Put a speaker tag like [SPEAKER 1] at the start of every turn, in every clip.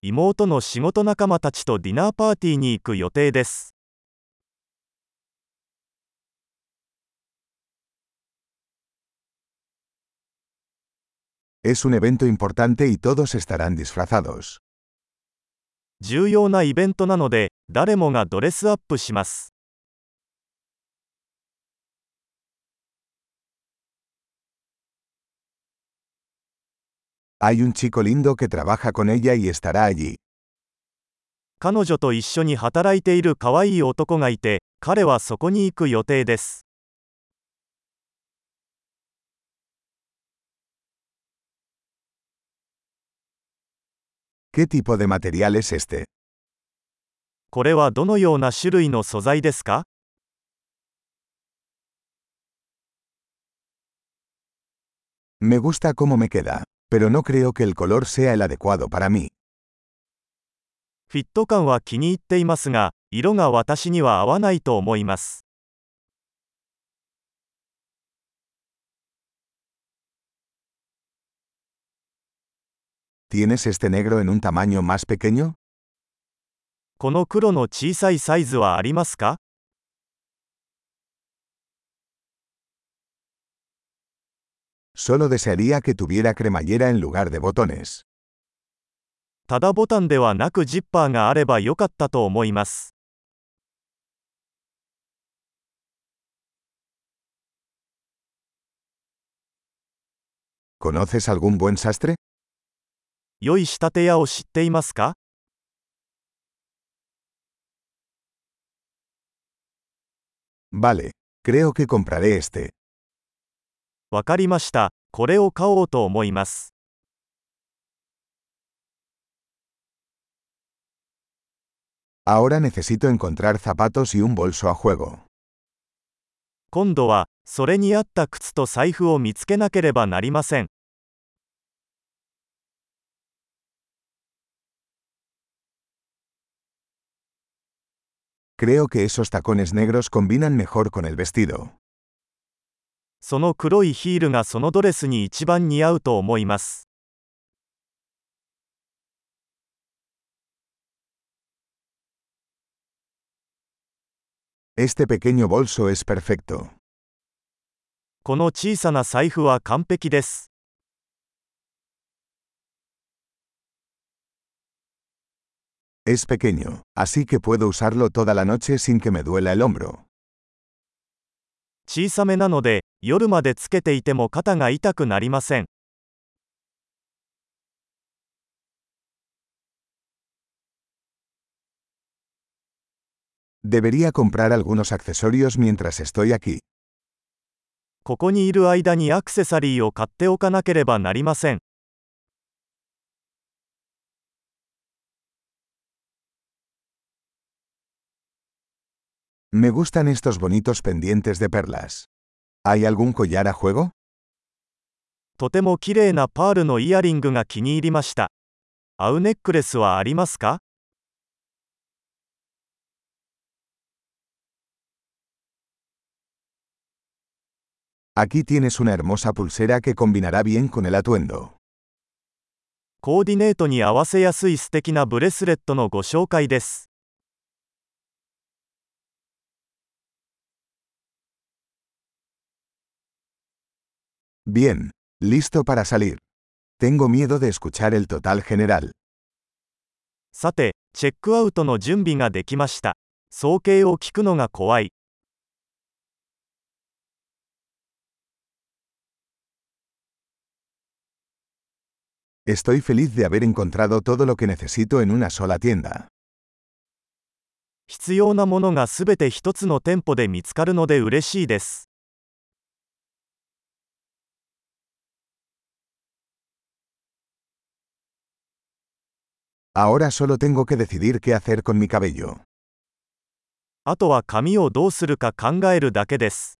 [SPEAKER 1] 妹の仕事仲間たちとディナーパーティーに行く予定です。
[SPEAKER 2] Es un evento importante y todos estarán disfrazados.
[SPEAKER 1] 重要なイベントなので、誰もがドレスアップします。
[SPEAKER 2] Hay un chico lindo que trabaja con ella y estará allí.
[SPEAKER 1] 彼女と一緒に働いている可愛い男がいて、彼はそこに行く予定です。
[SPEAKER 2] ¿Qué tipo de material es este?
[SPEAKER 1] これはどのような種類の素材ですか
[SPEAKER 2] Me gusta cómo me queda, Pero no creo que el color sea el adecuado para mí.
[SPEAKER 1] フィット感は気に入っていますが、色が私には合わないと思います。
[SPEAKER 2] ¿Tienes este negro en un tamaño más pequeño?
[SPEAKER 1] この黒の小さいサイズはありますか
[SPEAKER 2] Solo desearía que tuviera cremallera en lugar de botones.
[SPEAKER 1] ただボタンではなくジッパーがあればよかったと思います。
[SPEAKER 2] ¿Conoces algún buen sastre?
[SPEAKER 1] 良い仕立て屋を知っていますか
[SPEAKER 2] Vale, creo que compraré este.
[SPEAKER 1] わかりました。これを買おうと思います。
[SPEAKER 2] Ahora necesito encontrar zapatos y un bolso a juego.
[SPEAKER 1] 今度は、それに合った靴と財布を見つけなければなりません。
[SPEAKER 2] Creo que esos tacones negros combinan mejor con el vestido.
[SPEAKER 1] その黒いヒールがそのドレスに一番似合うと思います。
[SPEAKER 2] Este pequeño bolso es perfecto.
[SPEAKER 1] この小さな財布は完璧です。
[SPEAKER 2] Es pequeño, así que puedo usarlo toda la noche sin que me duela el hombro.
[SPEAKER 1] 小さめなので、夜までつけていても肩が痛くなりません。
[SPEAKER 2] Debería comprar algunos accesorios mientras estoy aquí.
[SPEAKER 1] ここにいる間にアクセサリーを買っておかなければなりません。
[SPEAKER 2] Me gustan estos bonitos pendientes de perlas. ¿Hay algún collar a juego?
[SPEAKER 1] とても綺麗なパールのイヤリングが気に入りました。合うネックレスはありますか
[SPEAKER 2] Aquí tienes una hermosa pulsera que combinará bien con el atuendo.
[SPEAKER 1] コーディネートに合わせやすい素敵なブレスレットのご紹介です。
[SPEAKER 2] Bien, listo para salir. Tengo miedo de escuchar el total general.
[SPEAKER 1] さて、チェックアウトの準備ができました。総計を聞くのが怖い。
[SPEAKER 2] Estoy feliz de haber encontrado todo lo que necesito en una sola tienda.
[SPEAKER 1] 必要なものがすべて一つの店舗で見つかるので嬉しいです。
[SPEAKER 2] Ahora solo tengo que decidir qué hacer con mi cabello.
[SPEAKER 1] あとは髪をどうするか考えるだけです。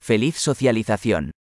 [SPEAKER 3] Feliz socialización.